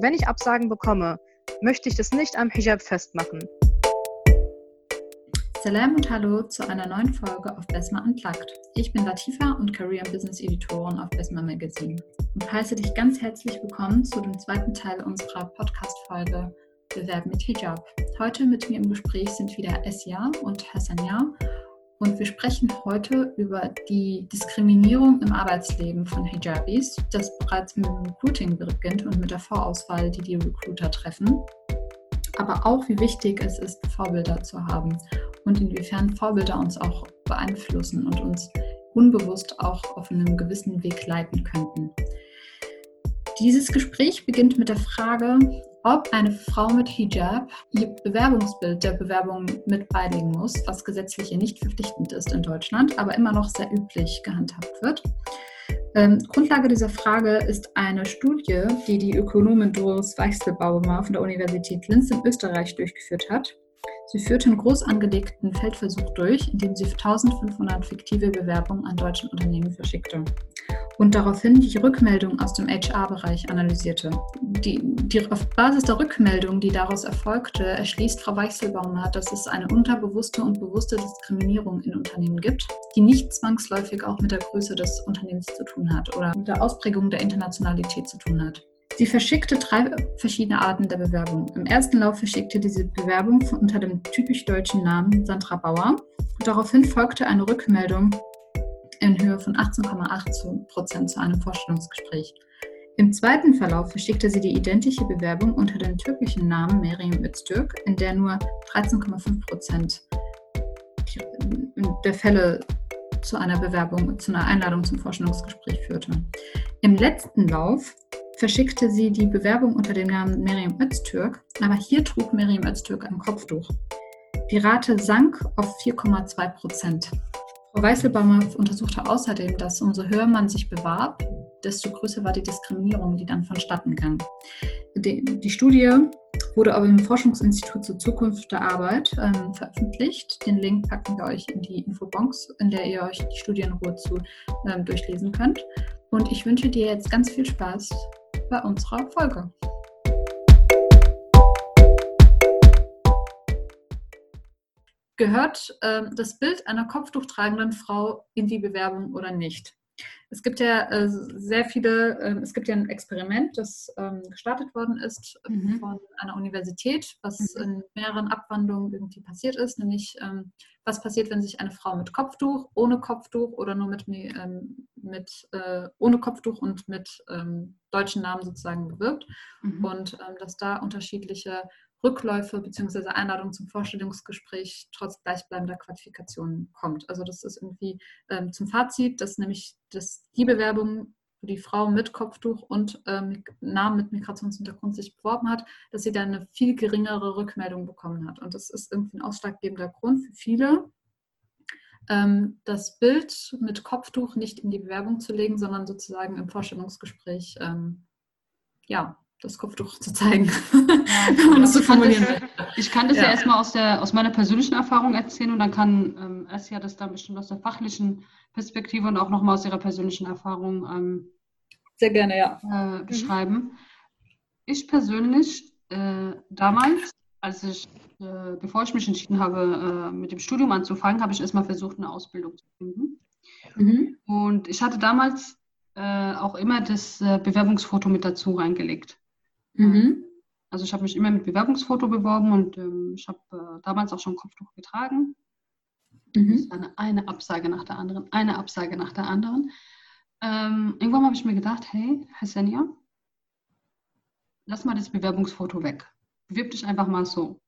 Wenn ich Absagen bekomme, möchte ich das nicht am Hijab festmachen. Salam und Hallo zu einer neuen Folge auf Besma Unplugged. Ich bin Latifa und Career and Business Editorin auf Besma Magazine und heiße dich ganz herzlich willkommen zu dem zweiten Teil unserer Podcast-Folge Bewerben mit Hijab. Heute mit mir im Gespräch sind wieder Esja und Hassania und wir sprechen heute über die Diskriminierung im Arbeitsleben von Hijabis, das bereits mit dem Recruiting beginnt und mit der Vorauswahl, die die Recruiter treffen. Aber auch, wie wichtig es ist, Vorbilder zu haben und inwiefern Vorbilder uns auch beeinflussen und uns unbewusst auch auf einem gewissen Weg leiten könnten. Dieses Gespräch beginnt mit der Frage, ob eine Frau mit Hijab ihr Bewerbungsbild der Bewerbung mit beilegen muss, was gesetzlich nicht verpflichtend ist in Deutschland, aber immer noch sehr üblich gehandhabt wird. Ähm, Grundlage dieser Frage ist eine Studie, die die Ökonomin Doris Weichselbaumer von der Universität Linz in Österreich durchgeführt hat. Sie führte einen groß angelegten Feldversuch durch, in dem sie 1500 fiktive Bewerbungen an deutschen Unternehmen verschickte und daraufhin die Rückmeldung aus dem HR-Bereich analysierte. Die, die, auf Basis der Rückmeldung, die daraus erfolgte, erschließt Frau Weichselbaumer, dass es eine unterbewusste und bewusste Diskriminierung in Unternehmen gibt, die nicht zwangsläufig auch mit der Größe des Unternehmens zu tun hat oder mit der Ausprägung der Internationalität zu tun hat. Sie verschickte drei verschiedene Arten der Bewerbung. Im ersten Lauf verschickte diese Bewerbung unter dem typisch deutschen Namen Sandra Bauer. Daraufhin folgte eine Rückmeldung in Höhe von 18,8 Prozent zu einem Vorstellungsgespräch. Im zweiten Verlauf verschickte sie die identische Bewerbung unter dem türkischen Namen Meryem Öztürk, in der nur 13,5 Prozent der Fälle zu einer Bewerbung, zu einer Einladung zum Vorstellungsgespräch führte. Im letzten Lauf verschickte sie die Bewerbung unter dem Namen Meryem Öztürk, aber hier trug Meryem Öztürk ein Kopftuch. Die Rate sank auf 4,2 Prozent. Frau Weißelbaumer untersuchte außerdem, dass umso höher man sich bewarb, desto größer war die Diskriminierung, die dann vonstatten ging. Die, die Studie wurde aber im Forschungsinstitut zur Zukunft der Arbeit ähm, veröffentlicht. Den Link packen wir euch in die Infobox, in der ihr euch die Studie in Ruhe zu ähm, durchlesen könnt. Und ich wünsche dir jetzt ganz viel Spaß bei unserer Folge. Gehört äh, das Bild einer kopftuchtragenden Frau in die Bewerbung oder nicht? Es gibt ja äh, sehr viele, äh, es gibt ja ein Experiment, das ähm, gestartet worden ist mhm. von einer Universität, was mhm. in mehreren Abwandlungen irgendwie passiert ist, nämlich ähm, was passiert, wenn sich eine Frau mit Kopftuch, ohne Kopftuch oder nur mit, ähm, mit äh, ohne Kopftuch und mit ähm, deutschen Namen sozusagen bewirbt mhm. und ähm, dass da unterschiedliche Rückläufe bzw. Einladung zum Vorstellungsgespräch trotz gleichbleibender Qualifikation kommt. Also das ist irgendwie ähm, zum Fazit, dass nämlich dass die Bewerbung, wo die Frau mit Kopftuch und ähm, Namen mit Migrationshintergrund sich beworben hat, dass sie dann eine viel geringere Rückmeldung bekommen hat. Und das ist irgendwie ein ausschlaggebender Grund für viele, ähm, das Bild mit Kopftuch nicht in die Bewerbung zu legen, sondern sozusagen im Vorstellungsgespräch ähm, ja, das Kopftuch zu zeigen, wenn man das so formulieren will. Ich kann das ja, ja erstmal aus, aus meiner persönlichen Erfahrung erzählen und dann kann ähm, Essia das dann bestimmt aus der fachlichen Perspektive und auch nochmal aus ihrer persönlichen Erfahrung ähm, sehr gerne ja. Äh, mhm. beschreiben. Mhm. Ich persönlich äh, damals, als ich, äh, bevor ich mich entschieden habe, äh, mit dem Studium anzufangen, habe ich erstmal versucht, eine Ausbildung zu finden. Mhm. Und ich hatte damals äh, auch immer das äh, Bewerbungsfoto mit dazu reingelegt. Mhm. Also ich habe mich immer mit Bewerbungsfoto beworben und ähm, ich habe äh, damals auch schon Kopftuch getragen. Mhm. Das war eine, eine, Absage nach der anderen, eine Absage nach der anderen. Ähm, irgendwann habe ich mir gedacht, hey, Hassania, lass mal das Bewerbungsfoto weg. Bewirb dich einfach mal so.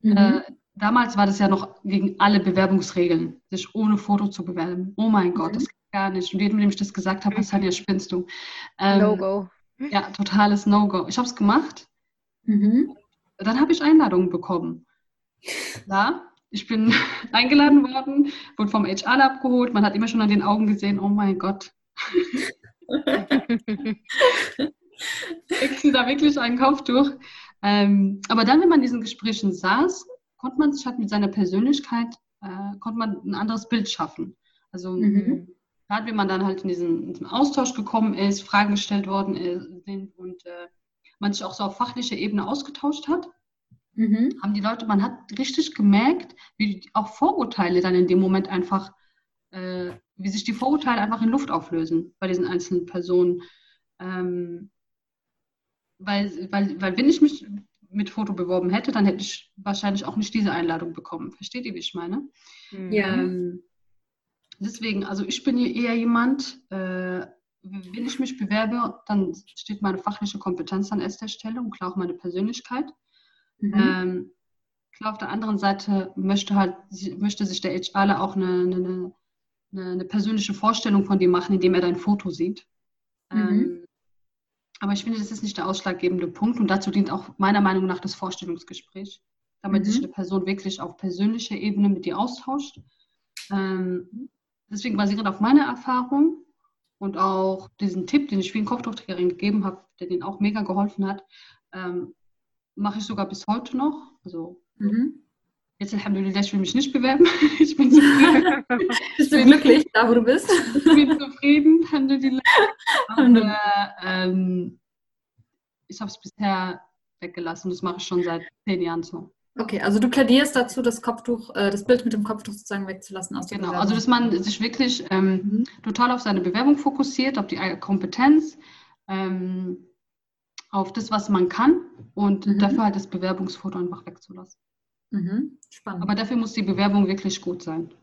Mhm. Äh, damals war das ja noch gegen alle Bewerbungsregeln, sich ohne Foto zu bewerben. Oh mein Gott, mhm. das geht gar nicht. Und jedem, dem ich das gesagt habe, Hassania, spinnst du. Ähm, No-Go. Ja, totales No-Go. Ich habe es gemacht. Mhm. Dann habe ich Einladungen bekommen. Ja, ich bin eingeladen worden, wurde vom HR abgeholt. Man hat immer schon an den Augen gesehen, oh mein Gott. Kriegst du da wirklich ein Kopftuch? Ähm, aber dann, wenn man in diesen Gesprächen saß, konnte man sich halt mit seiner Persönlichkeit, äh, konnte man ein anderes Bild schaffen. Also mhm. Gerade wenn man dann halt in diesen, in diesen, Austausch gekommen ist, Fragen gestellt worden sind und äh, man sich auch so auf fachlicher Ebene ausgetauscht hat, mhm. haben die Leute, man hat richtig gemerkt, wie auch Vorurteile dann in dem Moment einfach, äh, wie sich die Vorurteile einfach in Luft auflösen bei diesen einzelnen Personen. Ähm, weil, weil, weil wenn ich mich mit Foto beworben hätte, dann hätte ich wahrscheinlich auch nicht diese Einladung bekommen. Versteht ihr, wie ich meine? Ja. Ähm, deswegen, also ich bin hier eher jemand, äh, wenn ich mich bewerbe, dann steht meine fachliche Kompetenz an erster Stelle und klar auch meine Persönlichkeit. Mhm. Ähm, klar, auf der anderen Seite möchte halt, möchte sich der HRler auch eine, eine, eine, eine, persönliche Vorstellung von dir machen, indem er dein Foto sieht. Mhm. Ähm, aber ich finde, das ist nicht der ausschlaggebende Punkt und dazu dient auch meiner Meinung nach das Vorstellungsgespräch, damit mhm. sich eine Person wirklich auf persönlicher Ebene mit dir austauscht. Ähm, deswegen basierend auf meiner Erfahrung und auch diesen Tipp, den ich vielen Kopftuchträgerinnen gegeben habe, der denen auch mega geholfen hat, ähm, mache ich sogar bis heute noch. Also mhm. jetzt Alhamdulillah, ich will mich nicht bewerben. ich bin zufrieden. bist du glücklich, da wo du bist? ich bin zufrieden, Alhamdulillah. Aber ähm, ich habe es bisher weggelassen. Das mache ich schon seit zehn Jahren so. Okay, also du plädierst dazu, das Kopftuch, äh, das Bild mit dem Kopftuch sozusagen wegzulassen aus der Genau, also dass man sich wirklich ähm, mhm. total auf seine Bewerbung fokussiert, auf die Kompetenz, ähm, auf das, was man kann und mhm. dafür halt das Bewerbungsfoto einfach wegzulassen. Mhm. Spannend. Aber dafür muss die Bewerbung wirklich gut sein.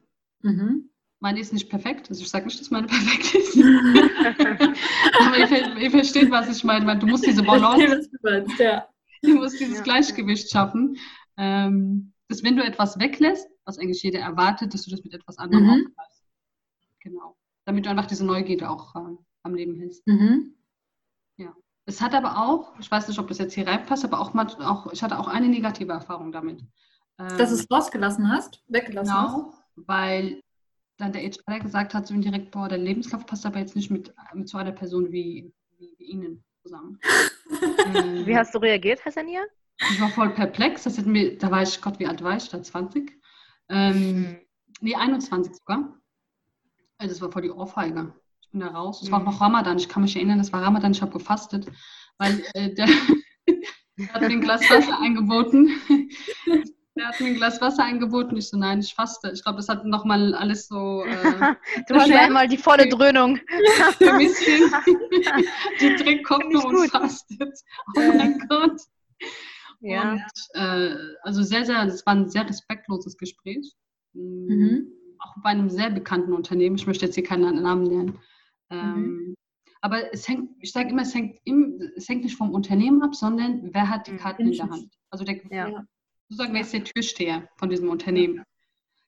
Mhm. Meine ist nicht perfekt, also ich sage nicht, dass meine perfekt ist. Aber ihr, ihr, versteht, was ich meine, weil du musst diese Balance, ja. du musst dieses ja. Gleichgewicht schaffen ähm, dass wenn du etwas weglässt, was eigentlich jeder erwartet, dass du das mit etwas anderem mhm. aufgreifst. Genau. Damit du einfach diese Neugierde auch äh, am Leben hältst. Mhm. Ja. Es hat aber auch, ich weiß nicht, ob das jetzt hier reinpasst, aber auch, auch ich hatte auch eine negative Erfahrung damit. Ähm, Dass du es rausgelassen hast, weggelassen genau, hast? weil dann der HR gesagt hat, so indirekt, boah, der Lebenslauf passt aber jetzt nicht mit, mit so einer Person wie, wie, wie Ihnen zusammen. ähm, wie hast du reagiert, Hassania? Ich war voll perplex. Das mir, da war ich, Gott, wie alt war ich? Da 20? Ähm, nee, 21 sogar. Also das war voll die Ohrfeige. Ich bin da raus. Es war auch noch Ramadan. Ich kann mich erinnern, das war Ramadan. Ich habe gefastet, weil äh, der, der, hat mir ein Glas Wasser angeboten. Der hat mir ein Glas Wasser angeboten. Ich so, nein, ich faste. Ich glaube, das hat nochmal alles so. Äh, du hast einmal die volle Dröhnung. Für mich die trägt Kopf und fastet. Oh mein Gott. Ja. Und, äh, also sehr, sehr, es war ein sehr respektloses Gespräch. Mhm. Auch bei einem sehr bekannten Unternehmen. Ich möchte jetzt hier keinen Namen nennen. Ähm, mhm. Aber es hängt, ich sage immer, es hängt, im, es hängt nicht vom Unternehmen ab, sondern wer hat die mhm. Karten in der Hand. Also der, ja. sozusagen, wer ist der Türsteher von diesem Unternehmen.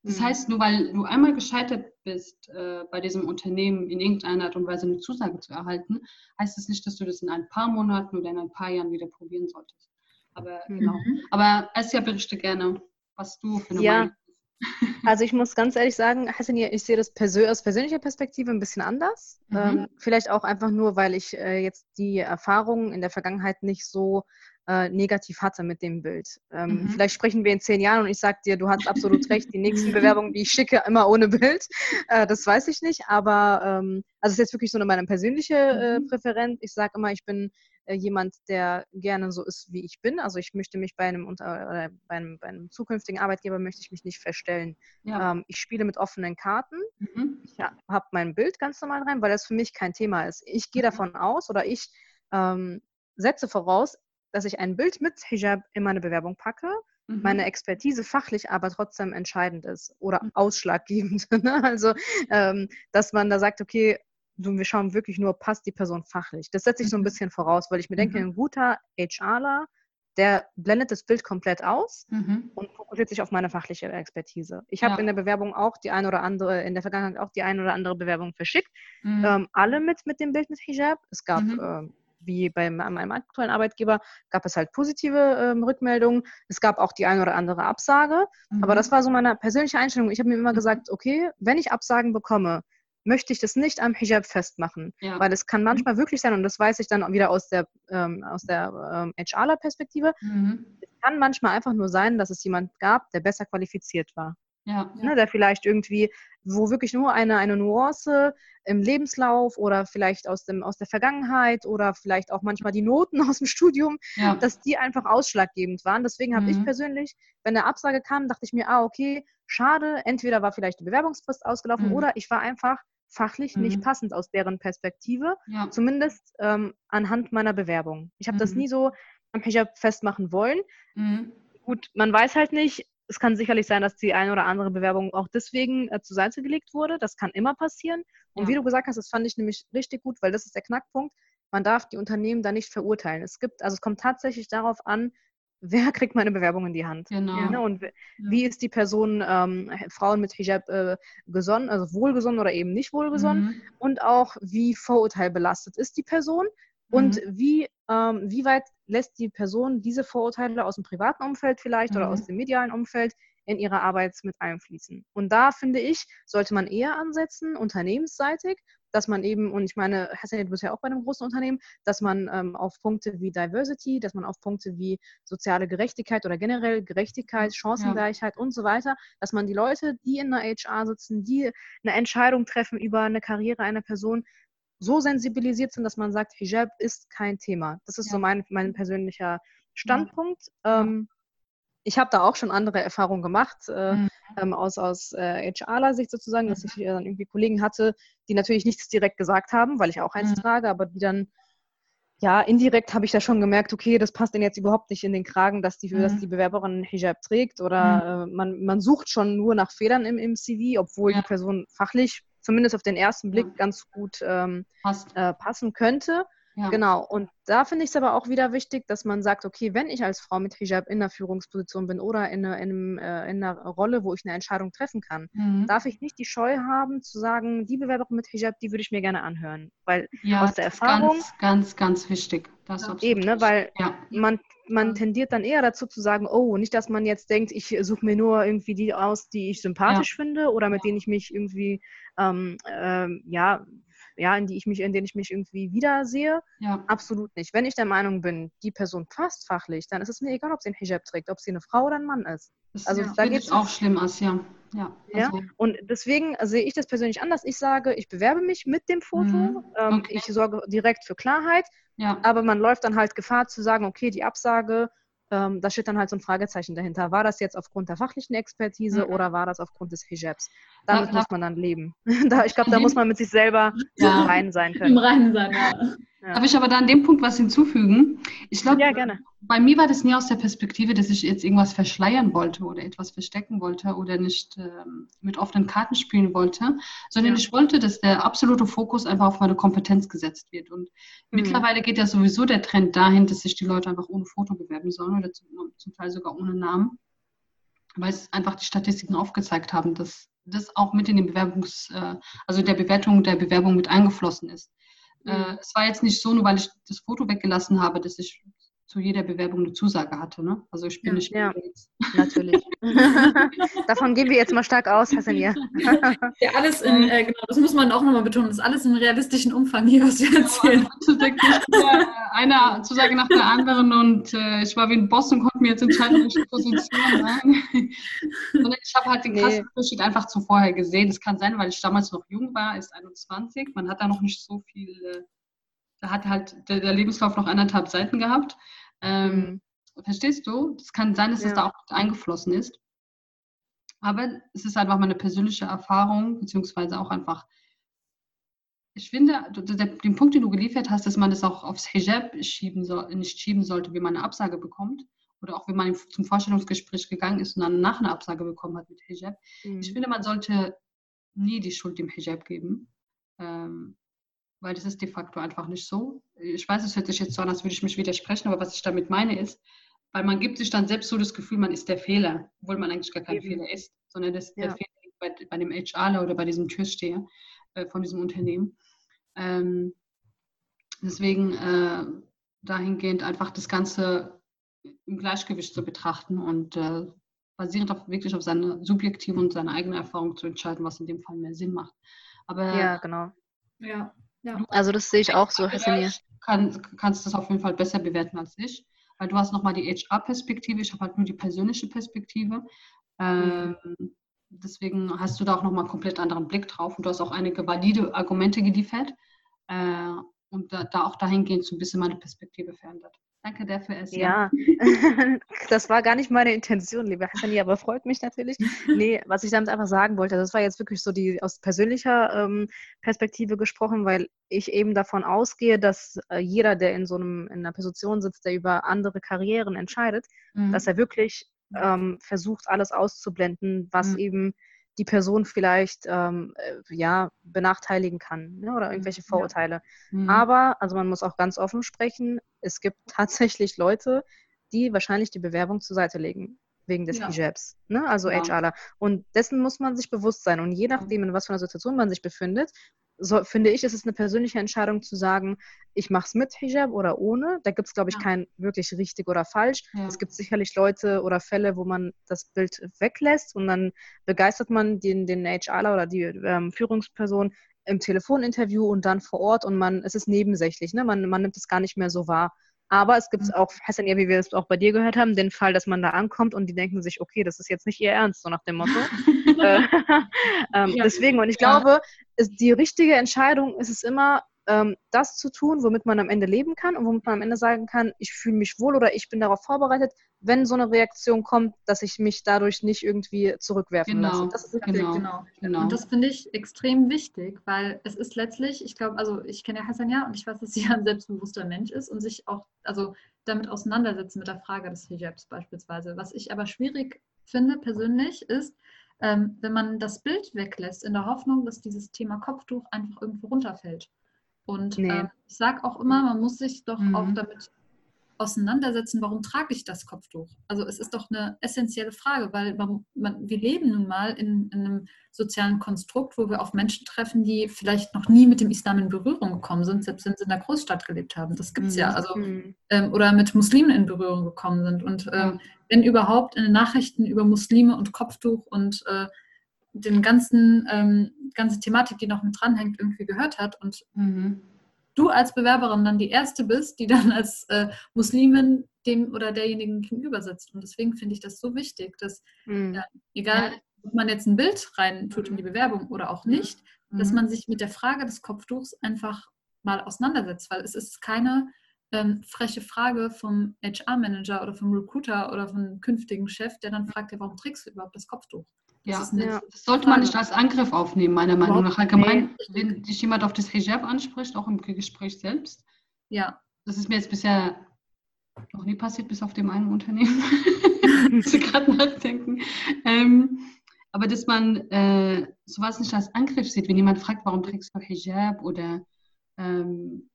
Das mhm. heißt, nur weil du einmal gescheitert bist, äh, bei diesem Unternehmen in irgendeiner Art und Weise eine Zusage zu erhalten, heißt das nicht, dass du das in ein paar Monaten oder in ein paar Jahren wieder probieren solltest. Aber mhm. genau. Aber Asja, berichte gerne, was du für eine ja. Meinung also ich muss ganz ehrlich sagen, Hassan, ich sehe das persö aus persönlicher Perspektive ein bisschen anders. Mhm. Ähm, vielleicht auch einfach nur, weil ich äh, jetzt die Erfahrungen in der Vergangenheit nicht so äh, negativ hatte mit dem Bild. Ähm, mhm. Vielleicht sprechen wir in zehn Jahren und ich sage dir, du hast absolut recht, die nächsten Bewerbungen, die ich schicke, immer ohne Bild. Äh, das weiß ich nicht, aber ähm, also es ist jetzt wirklich so eine meine persönliche mhm. Präferenz. Ich sage immer, ich bin jemand, der gerne so ist, wie ich bin. Also ich möchte mich bei einem, unter, bei einem, bei einem zukünftigen Arbeitgeber möchte ich mich nicht verstellen. Ja. Ähm, ich spiele mit offenen Karten. Mhm. Ich habe mein Bild ganz normal rein, weil das für mich kein Thema ist. Ich gehe mhm. davon aus oder ich ähm, setze voraus, dass ich ein Bild mit Hijab in meine Bewerbung packe, mhm. meine Expertise fachlich aber trotzdem entscheidend ist oder mhm. ausschlaggebend. Ne? Also, ähm, dass man da sagt, okay, wir schauen wirklich nur, passt die Person fachlich. Das setze ich so ein mhm. bisschen voraus, weil ich mir denke, mhm. ein guter HRler, der blendet das Bild komplett aus mhm. und fokussiert sich auf meine fachliche Expertise. Ich habe ja. in der Bewerbung auch die ein oder andere, in der Vergangenheit auch die ein oder andere Bewerbung verschickt. Mhm. Ähm, alle mit, mit dem Bild mit Hijab. Es gab, mhm. ähm, wie bei meinem aktuellen Arbeitgeber, gab es halt positive ähm, Rückmeldungen. Es gab auch die ein oder andere Absage. Aber mhm. das war so meine persönliche Einstellung. Ich habe mir immer gesagt, okay, wenn ich Absagen bekomme, möchte ich das nicht am Hijab festmachen. Ja. Weil es kann mhm. manchmal wirklich sein, und das weiß ich dann wieder aus der, ähm, aus der ähm, HRler-Perspektive, mhm. es kann manchmal einfach nur sein, dass es jemand gab, der besser qualifiziert war. Ja. Ne, der vielleicht irgendwie, wo wirklich nur eine, eine Nuance im Lebenslauf oder vielleicht aus, dem, aus der Vergangenheit oder vielleicht auch manchmal die Noten aus dem Studium, ja. dass die einfach ausschlaggebend waren. Deswegen habe mhm. ich persönlich, wenn eine Absage kam, dachte ich mir, ah, okay, schade, entweder war vielleicht die Bewerbungsfrist ausgelaufen mhm. oder ich war einfach fachlich mhm. nicht passend aus deren Perspektive, ja. zumindest ähm, anhand meiner Bewerbung. Ich habe das mhm. nie so am Hijab festmachen wollen. Mhm. Gut, man weiß halt nicht, es kann sicherlich sein, dass die eine oder andere Bewerbung auch deswegen äh, zur Seite gelegt wurde. Das kann immer passieren. Und ja. wie du gesagt hast, das fand ich nämlich richtig gut, weil das ist der Knackpunkt. Man darf die Unternehmen da nicht verurteilen. Es gibt, also es kommt tatsächlich darauf an, wer kriegt meine Bewerbung in die Hand? Genau. Ja, ne? Und ja. wie ist die Person, ähm, Frauen mit Hijab äh, gesonnen, also wohlgesonnen oder eben nicht wohlgesonnen? Mhm. Und auch, wie vorurteilbelastet ist die Person? Und mhm. wie, ähm, wie weit lässt die Person diese Vorurteile aus dem privaten Umfeld vielleicht mhm. oder aus dem medialen Umfeld in ihre Arbeit mit einfließen? Und da finde ich, sollte man eher ansetzen, unternehmensseitig, dass man eben, und ich meine, Hassan, du bist ja auch bei einem großen Unternehmen, dass man ähm, auf Punkte wie Diversity, dass man auf Punkte wie soziale Gerechtigkeit oder generell Gerechtigkeit, Chancengleichheit ja. und so weiter, dass man die Leute, die in einer HR sitzen, die eine Entscheidung treffen über eine Karriere einer Person, so sensibilisiert sind, dass man sagt, Hijab ist kein Thema. Das ist ja. so mein, mein persönlicher Standpunkt. Ja. Ähm, ich habe da auch schon andere Erfahrungen gemacht, äh, mhm. ähm, aus, aus äh, HR-Sicht sozusagen, mhm. dass ich äh, dann irgendwie Kollegen hatte, die natürlich nichts direkt gesagt haben, weil ich auch eins mhm. trage, aber die dann, ja, indirekt habe ich da schon gemerkt, okay, das passt denen jetzt überhaupt nicht in den Kragen, dass die, dass mhm. die Bewerberin Hijab trägt oder mhm. äh, man, man sucht schon nur nach Fehlern im, im CV, obwohl ja. die Person fachlich zumindest auf den ersten Blick ganz gut ähm, äh, passen könnte. Ja. Genau. Und da finde ich es aber auch wieder wichtig, dass man sagt, okay, wenn ich als Frau mit Hijab in der Führungsposition bin oder in, eine, in, einem, äh, in einer Rolle, wo ich eine Entscheidung treffen kann, mhm. darf ich nicht die Scheu haben zu sagen, die Bewerberin mit Hijab, die würde ich mir gerne anhören. Weil ja, aus der Erfahrung. Ganz, ganz, ganz wichtig. Das eben, ne? Weil ja. man, man tendiert dann eher dazu zu sagen, oh, nicht, dass man jetzt denkt, ich suche mir nur irgendwie die aus, die ich sympathisch finde oder mit denen ich mich irgendwie ähm, ähm, ja, ja, in die ich mich, in denen ich mich irgendwie wiedersehe. Ja. Absolut nicht. Wenn ich der Meinung bin, die Person passt fachlich, dann ist es mir egal, ob sie einen Hijab trägt, ob sie eine Frau oder ein Mann ist. Das also ja, da geht es auch schlimm aus, ja. Ja, also. ja, und deswegen sehe ich das persönlich anders. Ich sage, ich bewerbe mich mit dem Foto. Mhm. Ähm, okay. Ich sorge direkt für Klarheit. Ja. Aber man läuft dann halt Gefahr zu sagen, okay, die Absage ähm, da steht dann halt so ein Fragezeichen dahinter. War das jetzt aufgrund der fachlichen Expertise mhm. oder war das aufgrund des Hijabs? Damit ja, muss man dann leben. da, ich glaube, da muss man mit sich selber ja. im Reinen sein können. Im Reinen sein, ja. Ja. Darf ich aber da an dem Punkt was hinzufügen? Ich glaube, ja, bei mir war das nie aus der Perspektive, dass ich jetzt irgendwas verschleiern wollte oder etwas verstecken wollte oder nicht ähm, mit offenen Karten spielen wollte, sondern ja. ich wollte, dass der absolute Fokus einfach auf meine Kompetenz gesetzt wird. Und mhm. mittlerweile geht ja sowieso der Trend dahin, dass sich die Leute einfach ohne Foto bewerben sollen oder zum, zum Teil sogar ohne Namen, weil es einfach die Statistiken aufgezeigt haben, dass das auch mit in den Bewerbungs, äh, also der Bewertung der Bewerbung mit eingeflossen ist. Äh, mhm. es war jetzt nicht so, nur weil ich das Foto weggelassen habe, dass ich zu jeder Bewerbung eine Zusage hatte. Ne? Also ich bin ja, nicht ja, natürlich. Davon gehen wir jetzt mal stark aus, Hassania. ja, alles in, äh, genau, das muss man auch nochmal betonen, das ist alles im realistischen Umfang hier, was wir erzählen. Ja, eine Zusage nach der anderen und äh, ich war wie ein Boss und konnte mir jetzt entscheiden, welche Position rein. Und ich habe halt den krassen nee. Unterschied einfach zu vorher gesehen. Das kann sein, weil ich damals noch jung war, ist 21. Man hat da noch nicht so viel äh, da hat halt der, der Lebenslauf noch anderthalb Seiten gehabt. Ähm, mhm. Verstehst du? Es kann sein, dass ja. das da auch eingeflossen ist. Aber es ist einfach meine persönliche Erfahrung, beziehungsweise auch einfach, ich finde, der, den Punkt, den du geliefert hast, dass man das auch aufs Hijab schieben soll, nicht schieben sollte, wie man eine Absage bekommt. Oder auch wenn man zum Vorstellungsgespräch gegangen ist und dann nach einer Absage bekommen hat mit Hijab. Mhm. Ich finde, man sollte nie die Schuld dem Hijab geben. Ähm, weil das ist de facto einfach nicht so. Ich weiß, es hört sich jetzt so an, als würde ich mich widersprechen, aber was ich damit meine ist, weil man gibt sich dann selbst so das Gefühl, man ist der Fehler, obwohl man eigentlich gar kein Eben. Fehler ist, sondern das, ja. der Fehler liegt bei, bei dem HRler oder bei diesem Türsteher äh, von diesem Unternehmen. Ähm, deswegen äh, dahingehend einfach das Ganze im Gleichgewicht zu betrachten und äh, basierend auf, wirklich auf seine subjektive und seine eigene Erfahrung zu entscheiden, was in dem Fall mehr Sinn macht. Aber ja, genau. Ja. Ja. Also das sehe ich auch so, Hassania. Kann, kannst das auf jeden Fall besser bewerten als ich, weil du hast nochmal die HR-Perspektive, ich habe halt nur die persönliche Perspektive. Ähm, deswegen hast du da auch nochmal komplett anderen Blick drauf und du hast auch einige valide Argumente geliefert äh, und da, da, auch dahingehend so ein bisschen meine Perspektive verändert. Danke dafür, Essia. Ja, das war gar nicht meine Intention, liebe Hassani, aber freut mich natürlich. Nee, was ich damit einfach sagen wollte, das war jetzt wirklich so die aus persönlicher ähm, Perspektive gesprochen, weil ich eben davon ausgehe, dass äh, jeder, der in so einem, in einer Position sitzt, der über andere Karrieren entscheidet, mhm. dass er wirklich ähm, versucht, alles auszublenden, was mhm. eben die Person vielleicht ähm, äh, ja, benachteiligen kann ne? oder irgendwelche Vorurteile. Ja. Mhm. Aber, also man muss auch ganz offen sprechen, es gibt tatsächlich Leute, die wahrscheinlich die Bewerbung zur Seite legen wegen des ja. Hijabs, ne? also ja. HRler. Und dessen muss man sich bewusst sein. Und je nachdem, in was für einer Situation man sich befindet, so, finde ich, ist es eine persönliche Entscheidung zu sagen, ich mache es mit Hijab oder ohne. Da gibt es, glaube ich, ja. kein wirklich richtig oder falsch. Ja. Es gibt sicherlich Leute oder Fälle, wo man das Bild weglässt und dann begeistert man den, den HRler oder die ähm, Führungsperson im Telefoninterview und dann vor Ort und man, es ist nebensächlich, ne? man, man nimmt es gar nicht mehr so wahr. Aber es gibt mhm. auch, Hassan, ja, wie wir es auch bei dir gehört haben, den Fall, dass man da ankommt und die denken sich, okay, das ist jetzt nicht ihr Ernst, so nach dem Motto. äh, ähm, ja. Deswegen, und ich glaube, die richtige Entscheidung ist es immer, ähm, das zu tun, womit man am Ende leben kann und womit man am Ende sagen kann, ich fühle mich wohl oder ich bin darauf vorbereitet, wenn so eine Reaktion kommt, dass ich mich dadurch nicht irgendwie zurückwerfen genau, lasse. Das ist genau, genau, genau. Und das finde ich extrem wichtig, weil es ist letztlich, ich glaube, also ich kenne ja Hassan ja und ich weiß, dass sie ein selbstbewusster Mensch ist und sich auch, also damit auseinandersetzen mit der Frage des Hijabs beispielsweise. Was ich aber schwierig finde persönlich ist, ähm, wenn man das Bild weglässt, in der Hoffnung, dass dieses Thema Kopftuch einfach irgendwo runterfällt. Und nee. äh, ich sage auch immer, man muss sich doch mhm. auch damit auseinandersetzen, warum trage ich das Kopftuch? Also es ist doch eine essentielle Frage, weil man, man, wir leben nun mal in, in, einem sozialen Konstrukt, wo wir auf Menschen treffen, die vielleicht noch nie mit dem Islam in Berührung gekommen sind, selbst wenn sie in der Großstadt gelebt haben. Das gibt es mhm. ja. Also, mhm. ähm, oder mit Muslimen in Berührung gekommen sind. Und ähm, wenn überhaupt in den Nachrichten über Muslime und Kopftuch und äh, den ganzen ähm, ganze Thematik, die noch mit dranhängt, irgendwie gehört hat und mhm. du als Bewerberin dann die erste bist, die dann als äh, Muslimin dem oder derjenigen gegenüber sitzt. Und deswegen finde ich das so wichtig, dass mhm. äh, egal, ob man jetzt ein Bild rein tut in die Bewerbung oder auch nicht, mhm. dass man sich mit der Frage des Kopftuchs einfach mal auseinandersetzt, weil es ist keine ähm, freche Frage vom HR-Manager oder vom Recruiter oder vom künftigen Chef, der dann fragt, ja, warum trägst du überhaupt das Kopftuch? Ja, das, ja. das sollte man nicht als Angriff aufnehmen, meiner Meinung nach. Allgemein, wenn dich jemand auf das Hijab anspricht, auch im Gespräch selbst. Ja. Das ist mir jetzt bisher noch nie passiert, bis auf dem einen Unternehmen. Muss ich gerade nachdenken. Ähm, aber dass man äh, sowas nicht als Angriff sieht, wenn jemand fragt, warum trägst du Hijab oder ähm,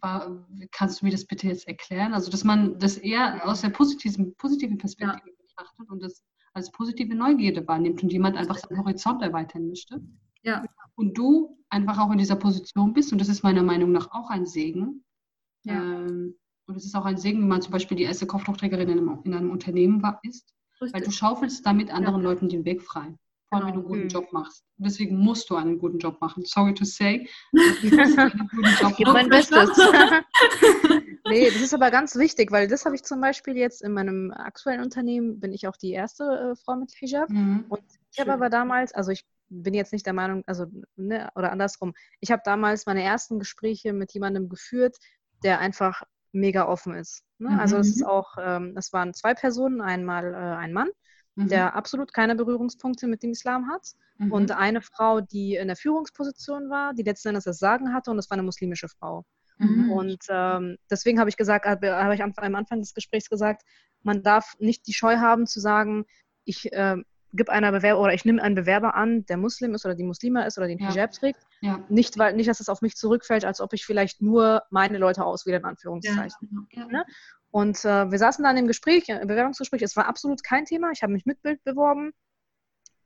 war, kannst du mir das bitte jetzt erklären? Also, dass man das eher aus der positiven, positiven Perspektive ja. betrachtet und das als positive Neugierde wahrnimmt und jemand einfach seinen Horizont erweitern möchte. Ja. Und du einfach auch in dieser Position bist, und das ist meiner Meinung nach auch ein Segen. Ja. Ähm, und es ist auch ein Segen, wenn man zum Beispiel die erste Kopftuchträgerin in einem, in einem Unternehmen war, ist, Richtig. weil du schaufelst damit anderen ja. Leuten den Weg frei. Vor allem, wenn du einen guten genau. Job machst. Und deswegen musst du einen guten Job machen. Sorry to say. Ich gebe mein Bestes. nee, das ist aber ganz wichtig, weil das habe ich zum Beispiel jetzt in meinem aktuellen Unternehmen, bin ich auch die erste äh, Frau mit Hijab. Mhm. Und ich habe aber damals, also ich bin jetzt nicht der Meinung, also, ne, oder andersrum, ich habe damals meine ersten Gespräche mit jemandem geführt, der einfach mega offen ist. Ne? Mhm. Also es ist auch, ähm, es waren zwei Personen, einmal äh, ein Mann, mhm. der absolut keine Berührungspunkte mit dem Islam hat mhm. und eine Frau, die in der Führungsposition war, die letzten Endes das Sagen hatte und das war eine muslimische Frau. Mhm. Und ähm, deswegen habe ich gesagt, habe ich am, am, Anfang des Gesprächs gesagt, man darf nicht die Scheu haben zu sagen, ich äh, gebe einer Bewerber oder ich nehme einen Bewerber an, der Muslim ist oder die Muslima ist oder den ja. Hijab trägt. Ja. Nicht, weil, nicht, dass es auf mich zurückfällt, als ob ich vielleicht nur meine Leute auswähle, in Anführungszeichen. Ja. Ne? Und äh, wir saßen dann im Gespräch, im Bewerbungsgespräch, es war absolut kein Thema. Ich habe mich mit Bild beworben.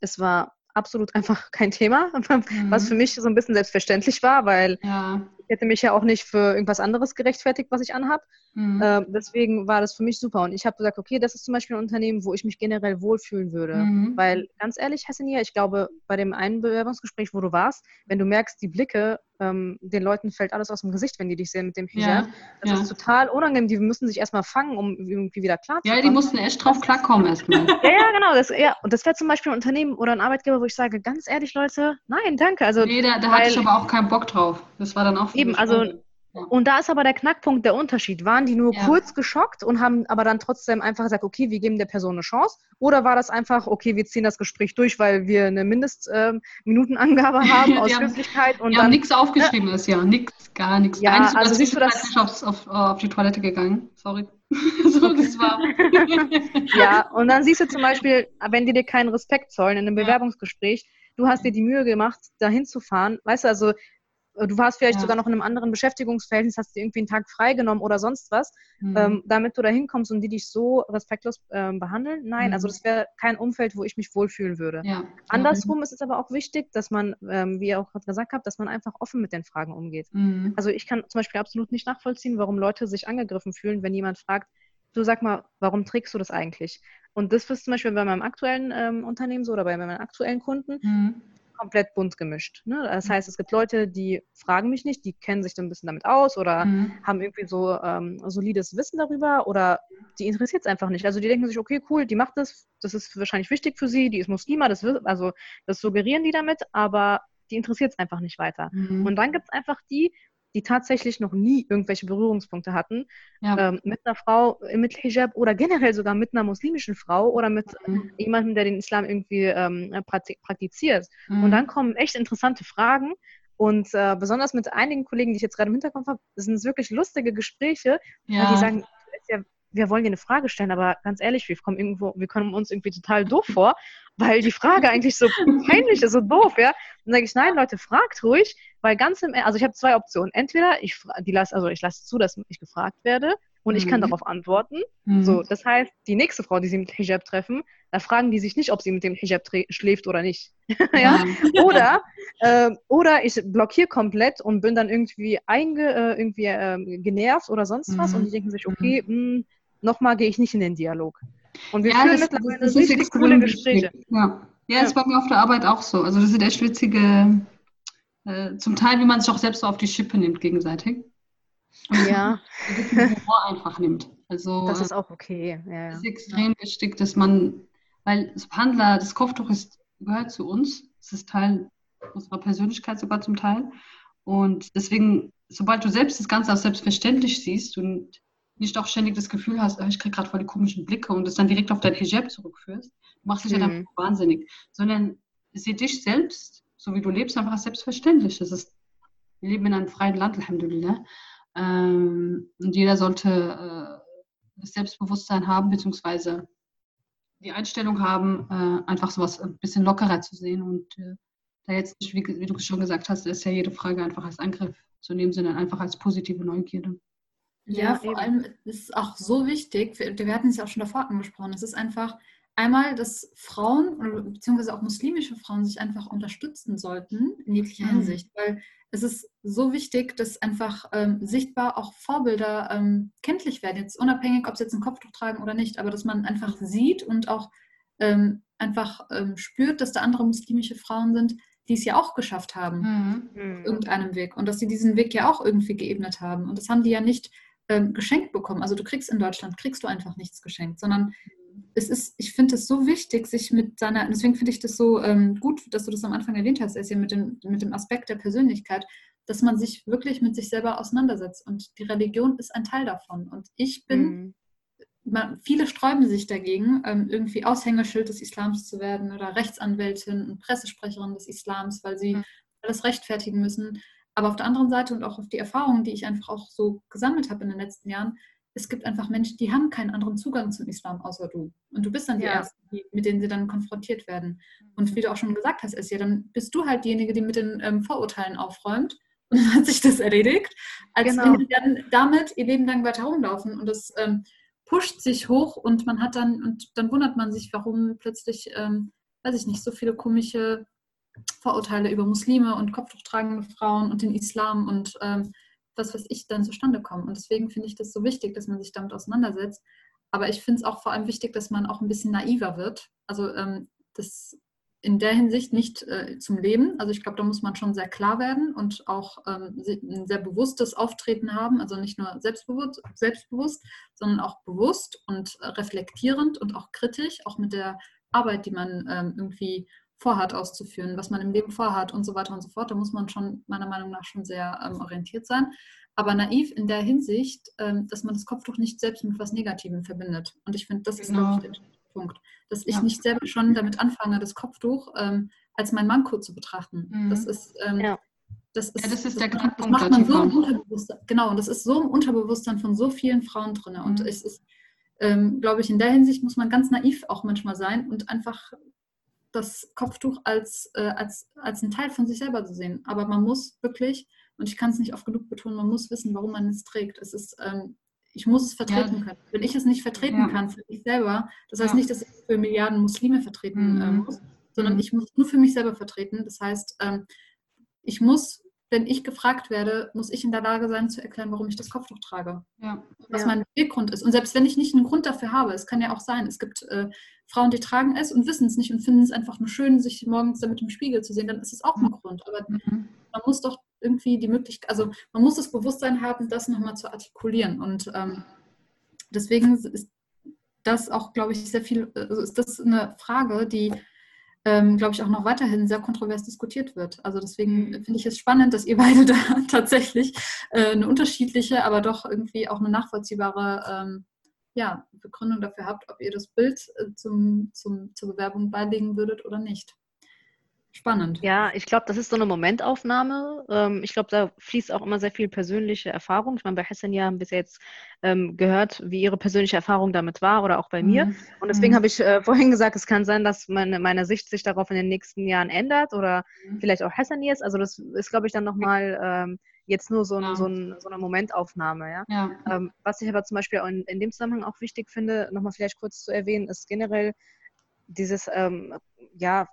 Es war absolut einfach kein Thema, mhm. was für mich so ein bisschen selbstverständlich war, weil ja. Ich hätte mich ja auch nicht für irgendwas anderes gerechtfertigt, was ich anhab. Mhm. Äh, deswegen war das für mich super. Und ich habe gesagt, okay, das ist zum Beispiel ein Unternehmen, wo ich mich generell wohlfühlen würde. Mhm. Weil ganz ehrlich, Hassenia, ich glaube, bei dem einen Bewerbungsgespräch, wo du warst, wenn du merkst, die Blicke, ähm, den Leuten fällt alles aus dem Gesicht, wenn die dich sehen mit dem Hijab. Ja. Das ja. ist total unangenehm. Die müssen sich erstmal fangen, um irgendwie wieder klar zu Ja, die mussten echt drauf klarkommen erstmal. ja, ja, genau. Das, ja. Und das wäre zum Beispiel ein Unternehmen oder ein Arbeitgeber, wo ich sage, ganz ehrlich, Leute, nein, danke. Also, nee, da, da hatte ich aber auch keinen Bock drauf. Das war dann auch Eben, also und da ist aber der Knackpunkt, der Unterschied. Waren die nur ja. kurz geschockt und haben aber dann trotzdem einfach gesagt, okay, wir geben der Person eine Chance? Oder war das einfach, okay, wir ziehen das Gespräch durch, weil wir eine Mindestminutenangabe ähm, haben aus Höflichkeit? Und ja, dann nichts aufgeschrieben ist, ja, nichts, gar nichts. Ja, Eigentlich also siehst du das? Ich auf, auf, auf die Toilette gegangen, sorry. so, das war. ja, und dann siehst du zum Beispiel, wenn die dir keinen Respekt zollen in einem Bewerbungsgespräch, du hast dir die Mühe gemacht, dahin zu fahren. Weißt du, also du warst vielleicht ja. sogar noch in einem anderen Beschäftigungsverhältnis, hast dir irgendwie einen Tag freigenommen oder sonst was, mhm. ähm, damit du da hinkommst und die dich so respektlos ähm, behandeln. Nein, also mhm. also das wäre kein Umfeld, wo ich mich wohlfühlen würde. Ja. Andersrum mhm. ist es aber auch wichtig, dass man, ähm, wie ihr auch gerade gesagt habt, dass man einfach offen mit den Fragen umgeht. Mhm. Also ich kann zum Beispiel absolut nicht nachvollziehen, warum Leute sich angegriffen fühlen, wenn jemand fragt, du sag mal, warum trägst du das eigentlich? Und das ist zum Beispiel bei meinem aktuellen ähm, Unternehmen so oder bei meinen aktuellen Kunden. Mhm komplett bunt gemischt. Ne? Das mhm. heißt, es gibt Leute, die fragen mich nicht, die kennen sich so ein bisschen damit aus oder mhm. haben irgendwie so ähm, solides Wissen darüber oder die interessiert es einfach nicht. Also die denken sich, okay, cool, die macht das, das ist wahrscheinlich wichtig für sie, die ist Muslima, das, also das suggerieren die damit, aber die interessiert es einfach nicht weiter. Mhm. Und dann gibt es einfach die, die tatsächlich noch nie irgendwelche Berührungspunkte hatten ja. ähm, mit einer Frau mit Hijab oder generell sogar mit einer muslimischen Frau oder mit mhm. jemandem, der den Islam irgendwie ähm, praktiziert. Mhm. Und dann kommen echt interessante Fragen. Und äh, besonders mit einigen Kollegen, die ich jetzt gerade im Hinterkopf habe, sind es wirklich lustige Gespräche, ja. weil die sagen, ja wir wollen dir eine Frage stellen, aber ganz ehrlich, wir kommen irgendwo, wir kommen uns irgendwie total doof vor, weil die Frage eigentlich so peinlich ist, so doof, ja. Dann sage ich, nein, Leute, fragt ruhig, weil ganz im, also ich habe zwei Optionen. Entweder ich die lasse, also ich lasse zu, dass ich gefragt werde und mhm. ich kann mhm. darauf antworten. Mhm. So, das heißt, die nächste Frau, die sie mit Hijab treffen, da fragen die sich nicht, ob sie mit dem Hijab schläft oder nicht. ja? Oder, äh, oder ich blockiere komplett und bin dann irgendwie, einge, äh, irgendwie äh, genervt oder sonst was mhm. und die denken sich, okay, mh, hm, nochmal gehe ich nicht in den Dialog. Und wir ja, führen das, mittlerweile das, das richtig coole Gespräche. Ja. ja, ist bei mir auf der Arbeit auch so. Also das sind echt witzige, äh, zum Teil, wie man sich auch selbst so auf die Schippe nimmt gegenseitig. Ja. Humor einfach nimmt. Also, das ist auch okay. Ja, ist extrem wichtig, dass man, weil das Handler, das Kopftuch ist, gehört zu uns. Es ist Teil unserer Persönlichkeit sogar zum Teil. Und deswegen, sobald du selbst das Ganze als selbstverständlich siehst und nicht auch ständig das Gefühl hast, oh, ich kriege gerade voll die komischen Blicke und das dann direkt auf dein Hijab zurückführst, du machst dich mhm. ja dann wahnsinnig. Sondern sieh dich selbst, so wie du lebst, einfach als selbstverständlich. Das ist, wir leben in einem freien Land, Alhamdulillah. Ähm, und jeder sollte äh, das Selbstbewusstsein haben, beziehungsweise die Einstellung haben, äh, einfach sowas ein bisschen lockerer zu sehen und äh, da jetzt nicht, wie, wie, du schon gesagt hast, ist ja jede Frage einfach als Angriff zu nehmen, sondern einfach als positive Neugierde. Ja, ja vor eben. allem ist es auch so wichtig, wir, wir hatten es ja auch schon davor angesprochen, es ist einfach einmal, dass Frauen beziehungsweise auch muslimische Frauen sich einfach unterstützen sollten in jeglicher mhm. Hinsicht, weil es ist so wichtig, dass einfach ähm, sichtbar auch Vorbilder ähm, kenntlich werden, jetzt unabhängig, ob sie jetzt ein Kopftuch tragen oder nicht, aber dass man einfach sieht und auch ähm, einfach ähm, spürt, dass da andere muslimische Frauen sind, die es ja auch geschafft haben, mhm. auf irgendeinem Weg und dass sie diesen Weg ja auch irgendwie geebnet haben und das haben die ja nicht ähm, geschenkt bekommen. Also du kriegst in Deutschland, kriegst du einfach nichts geschenkt, sondern es ist, ich finde es so wichtig, sich mit seiner, deswegen finde ich das so ähm, gut, dass du das am Anfang erwähnt hast, ja mit dem, mit dem Aspekt der Persönlichkeit, dass man sich wirklich mit sich selber auseinandersetzt. Und die Religion ist ein Teil davon. Und ich bin, mhm. viele sträuben sich dagegen, ähm, irgendwie Aushängeschild des Islams zu werden oder Rechtsanwältin und Pressesprecherin des Islams, weil sie mhm. alles rechtfertigen müssen. Aber auf der anderen Seite und auch auf die Erfahrungen, die ich einfach auch so gesammelt habe in den letzten Jahren, es gibt einfach Menschen, die haben keinen anderen Zugang zum Islam außer du. Und du bist dann die ja. Erste, die, mit denen sie dann konfrontiert werden. Und wie du auch schon gesagt hast, Essia, dann bist du halt diejenige, die mit den ähm, Vorurteilen aufräumt. Und dann hat sich das erledigt, als genau. wenn die dann damit ihr Leben lang weiter rumlaufen. Und das ähm, pusht sich hoch und man hat dann, und dann wundert man sich, warum plötzlich, ähm, weiß ich nicht, so viele komische Vorurteile über Muslime und kopftuchtragende Frauen und den Islam und ähm, was weiß ich dann zustande kommen. Und deswegen finde ich das so wichtig, dass man sich damit auseinandersetzt. Aber ich finde es auch vor allem wichtig, dass man auch ein bisschen naiver wird. Also ähm, das in der Hinsicht nicht äh, zum Leben. Also ich glaube, da muss man schon sehr klar werden und auch ähm, ein sehr bewusstes Auftreten haben. Also nicht nur selbstbewusst, selbstbewusst sondern auch bewusst und äh, reflektierend und auch kritisch, auch mit der Arbeit, die man ähm, irgendwie vorhat auszuführen, was man im Leben vorhat und so weiter und so fort. Da muss man schon meiner Meinung nach schon sehr ähm, orientiert sein. Aber naiv in der Hinsicht, ähm, dass man das Kopftuch nicht selbst mit was Negativem verbindet. Und ich finde, das genau. ist, glaube ich, der Punkt. Dass ich ja. nicht selber schon damit anfange, das Kopftuch ähm, als mein Manko zu betrachten. Mhm. Das ist, ähm, ja. Das ist, ja, das ist der das, das macht man so im Unterbewusstsein. Genau, und das ist so im Unterbewusstsein von so vielen Frauen drin. Mhm. Und es ist, ähm, glaube ich, in der Hinsicht muss man ganz naiv auch manchmal sein und einfach das Kopftuch als, äh, als, als ein Teil von sich selber zu sehen. Aber man muss wirklich, und ich kann es nicht oft genug betonen, man muss wissen, warum man es trägt. Es ist, ähm, ich muss es vertreten ja. können. Wenn ich es nicht vertreten ja. kann für mich selber, das heißt ja. nicht, dass ich für Milliarden Muslime vertreten mhm. äh, muss, sondern mhm. ich muss es nur für mich selber vertreten. Das heißt, ähm, ich muss wenn ich gefragt werde, muss ich in der Lage sein zu erklären, warum ich das Kopftuch trage. Ja. Was ja. mein Beweggrund ist. Und selbst wenn ich nicht einen Grund dafür habe, es kann ja auch sein, es gibt äh, Frauen, die tragen es und wissen es nicht und finden es einfach nur schön, sich morgens damit im Spiegel zu sehen, dann ist es auch ein Grund. Aber mhm. man muss doch irgendwie die Möglichkeit, also man muss das Bewusstsein haben, das nochmal zu artikulieren. Und ähm, deswegen ist das auch, glaube ich, sehr viel, also ist das eine Frage, die ähm, glaube ich, auch noch weiterhin sehr kontrovers diskutiert wird. Also deswegen mhm. finde ich es spannend, dass ihr beide da tatsächlich äh, eine unterschiedliche, aber doch irgendwie auch eine nachvollziehbare ähm, ja, Begründung dafür habt, ob ihr das Bild äh, zum, zum, zur Bewerbung beilegen würdet oder nicht. Spannend. Ja, ich glaube, das ist so eine Momentaufnahme. Ähm, ich glaube, da fließt auch immer sehr viel persönliche Erfahrung. Ich meine, bei Hessen ja haben wir jetzt ähm, gehört, wie ihre persönliche Erfahrung damit war oder auch bei mhm. mir. Und deswegen mhm. habe ich äh, vorhin gesagt, es kann sein, dass meine, meine Sicht sich darauf in den nächsten Jahren ändert oder mhm. vielleicht auch Hessen jetzt. Also das ist, glaube ich, dann nochmal ähm, jetzt nur so, ein, ja. so, ein, so, eine Momentaufnahme. Ja? ja. Ähm, was ich aber zum Beispiel in, in dem Zusammenhang auch wichtig finde, nochmal vielleicht kurz zu erwähnen, ist generell dieses, ähm, ja,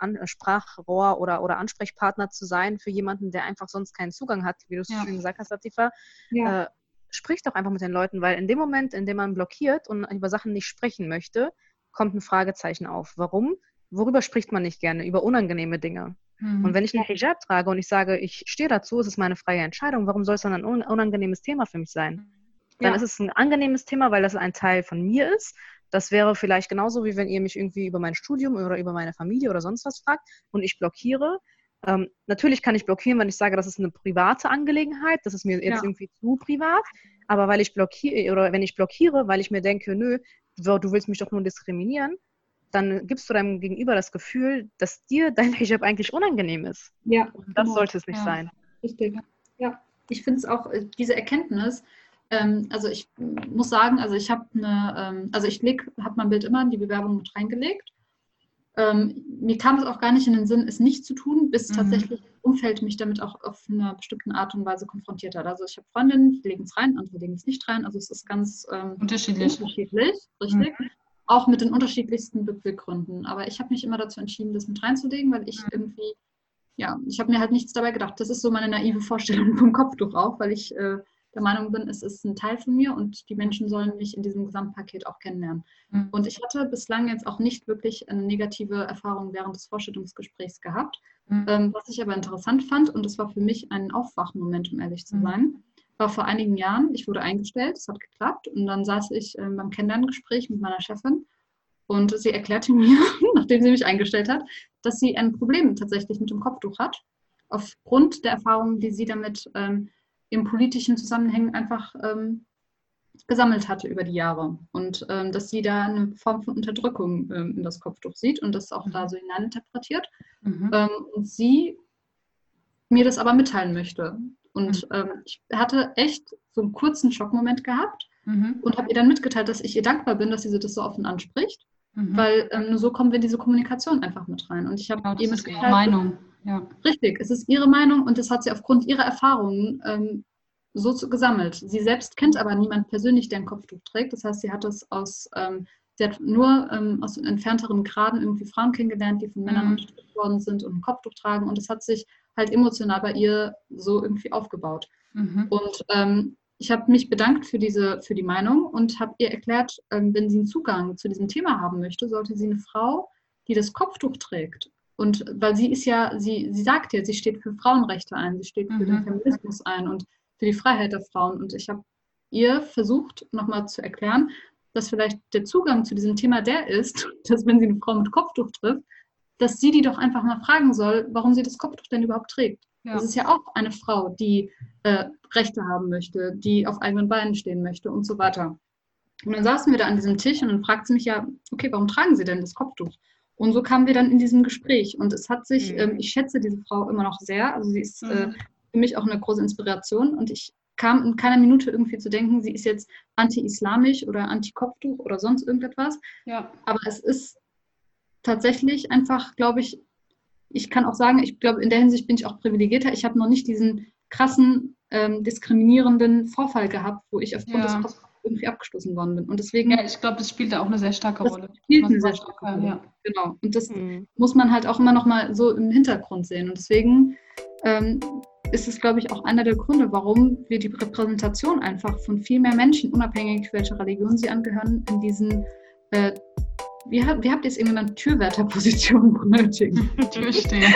an, äh, Sprachrohr oder, oder Ansprechpartner zu sein für jemanden, der einfach sonst keinen Zugang hat, wie du es ja. schön gesagt hast, Latifa. Ja. Äh, sprich doch einfach mit den Leuten, weil in dem Moment, in dem man blockiert und über Sachen nicht sprechen möchte, kommt ein Fragezeichen auf. Warum? Worüber spricht man nicht gerne? Über unangenehme Dinge. Mhm. Und wenn ich einen Hijab trage und ich sage, ich stehe dazu, es ist meine freie Entscheidung, warum soll es dann ein unangenehmes Thema für mich sein? Dann ja. ist es ein angenehmes Thema, weil das ein Teil von mir ist das wäre vielleicht genauso, wie wenn ihr mich irgendwie über mein Studium oder über meine Familie oder sonst was fragt und ich blockiere. Ähm, natürlich kann ich blockieren, wenn ich sage, das ist eine private Angelegenheit, das ist mir jetzt ja. irgendwie zu privat. Aber weil ich blockiere oder wenn ich blockiere, weil ich mir denke, nö, du willst mich doch nur diskriminieren, dann gibst du deinem Gegenüber das Gefühl, dass dir dein Hijab eigentlich unangenehm ist. Ja. Und das genau. sollte es nicht ja. sein. Richtig. Ja, ich finde es auch, äh, diese Erkenntnis, ähm, also ich muss sagen, also ich habe eine, ähm, also ich habe mein Bild immer in die Bewerbung mit reingelegt. Ähm, mir kam es auch gar nicht in den Sinn, es nicht zu tun, bis mhm. tatsächlich das Umfeld mich damit auch auf eine bestimmte Art und Weise konfrontiert hat. Also ich habe Freundinnen, die legen es rein, andere legen es nicht rein. Also es ist ganz ähm, unterschiedlich. unterschiedlich, richtig. Mhm. Auch mit den unterschiedlichsten Beweggründen. Aber ich habe mich immer dazu entschieden, das mit reinzulegen, weil ich mhm. irgendwie, ja, ich habe mir halt nichts dabei gedacht. Das ist so meine naive Vorstellung vom Kopftuch auch, weil ich äh, der Meinung bin, es ist ein Teil von mir und die Menschen sollen mich in diesem Gesamtpaket auch kennenlernen. Mhm. Und ich hatte bislang jetzt auch nicht wirklich eine negative Erfahrung während des Vorstellungsgesprächs gehabt. Mhm. Ähm, was ich aber interessant fand, und das war für mich ein Aufwachmoment, um ehrlich zu mhm. sein, war vor einigen Jahren, ich wurde eingestellt, es hat geklappt und dann saß ich ähm, beim Kennenlerngespräch mit meiner Chefin und sie erklärte mir, nachdem sie mich eingestellt hat, dass sie ein Problem tatsächlich mit dem Kopftuch hat, aufgrund der Erfahrungen, die sie damit ähm, in politischen Zusammenhängen einfach ähm, gesammelt hatte über die Jahre. Und ähm, dass sie da eine Form von Unterdrückung ähm, in das Kopftuch sieht und das auch mhm. da so hineininterpretiert. Mhm. Ähm, und sie mir das aber mitteilen möchte. Und mhm. Ähm, ich hatte echt so einen kurzen Schockmoment gehabt mhm. und habe ihr dann mitgeteilt, dass ich ihr dankbar bin, dass sie das so offen anspricht. Mhm. Weil ähm, nur so kommen wir in diese Kommunikation einfach mit rein. Und ich habe genau, ihr mitgeteilt. Meinung. Ja. Richtig, es ist ihre Meinung und das hat sie aufgrund ihrer Erfahrungen ähm, so zu, gesammelt. Sie selbst kennt aber niemand persönlich, der ein Kopftuch trägt. Das heißt, sie hat es aus ähm, sie hat nur ähm, aus entfernteren Graden irgendwie Frauen kennengelernt, die von Männern mhm. unterstützt worden sind und ein Kopftuch tragen. Und es hat sich halt emotional bei ihr so irgendwie aufgebaut. Mhm. Und ähm, ich habe mich bedankt für diese, für die Meinung und habe ihr erklärt, ähm, wenn sie einen Zugang zu diesem Thema haben möchte, sollte sie eine Frau, die das Kopftuch trägt. Und weil sie ist ja, sie, sie sagt ja, sie steht für Frauenrechte ein, sie steht für mhm. den Feminismus ein und für die Freiheit der Frauen. Und ich habe ihr versucht, nochmal zu erklären, dass vielleicht der Zugang zu diesem Thema der ist, dass wenn sie eine Frau mit Kopftuch trifft, dass sie die doch einfach mal fragen soll, warum sie das Kopftuch denn überhaupt trägt. Ja. Das ist ja auch eine Frau, die äh, Rechte haben möchte, die auf eigenen Beinen stehen möchte und so weiter. Und dann saßen wir da an diesem Tisch und dann fragte sie mich ja, okay, warum tragen Sie denn das Kopftuch? Und so kamen wir dann in diesem Gespräch. Und es hat sich, mhm. ähm, ich schätze diese Frau immer noch sehr. Also sie ist äh, mhm. äh, für mich auch eine große Inspiration. Und ich kam in keiner Minute irgendwie zu denken, sie ist jetzt anti-islamisch oder anti-Kopftuch oder sonst irgendetwas. Ja. Aber es ist tatsächlich einfach, glaube ich, ich kann auch sagen, ich glaube, in der Hinsicht bin ich auch privilegierter. Ich habe noch nicht diesen krassen, ähm, diskriminierenden Vorfall gehabt, wo ich aufgrund ja. des irgendwie abgestoßen worden bin. Und deswegen. Ja, ich glaube, das spielt da auch eine sehr starke Rolle. Spielt eine sehr starke Rolle. Ja. Genau. Und das mhm. muss man halt auch immer noch mal so im Hintergrund sehen. Und deswegen ähm, ist es, glaube ich, auch einer der Gründe, warum wir die Repräsentation einfach von viel mehr Menschen, unabhängig welcher Religion sie angehören, in diesen äh, wie, habt, wie habt ihr es irgendwann Türwärterposition benötigen? Türsteher.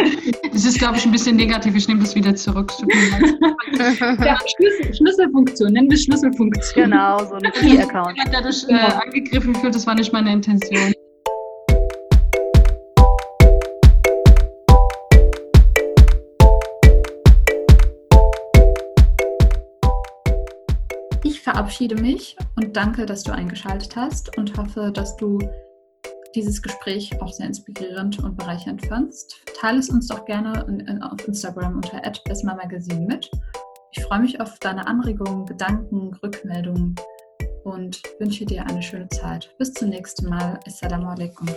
Das ist, glaube ich, ein bisschen negativ. Ich nehme das wieder zurück. ja, Schlüssel, Schlüsselfunktion, nennen wir Schlüsselfunktion. Genau, so ein Key-Account. Ich habe dadurch äh, angegriffen gefühlt, das war nicht meine Intention. Ich verabschiede mich und danke, dass du eingeschaltet hast und hoffe, dass du dieses Gespräch auch sehr inspirierend und bereichernd fandst. Teile es uns doch gerne in, in, auf Instagram unter @besmamagazin mit. Ich freue mich auf deine Anregungen, Gedanken, Rückmeldungen und wünsche dir eine schöne Zeit. Bis zum nächsten Mal. Assalamu alaikum.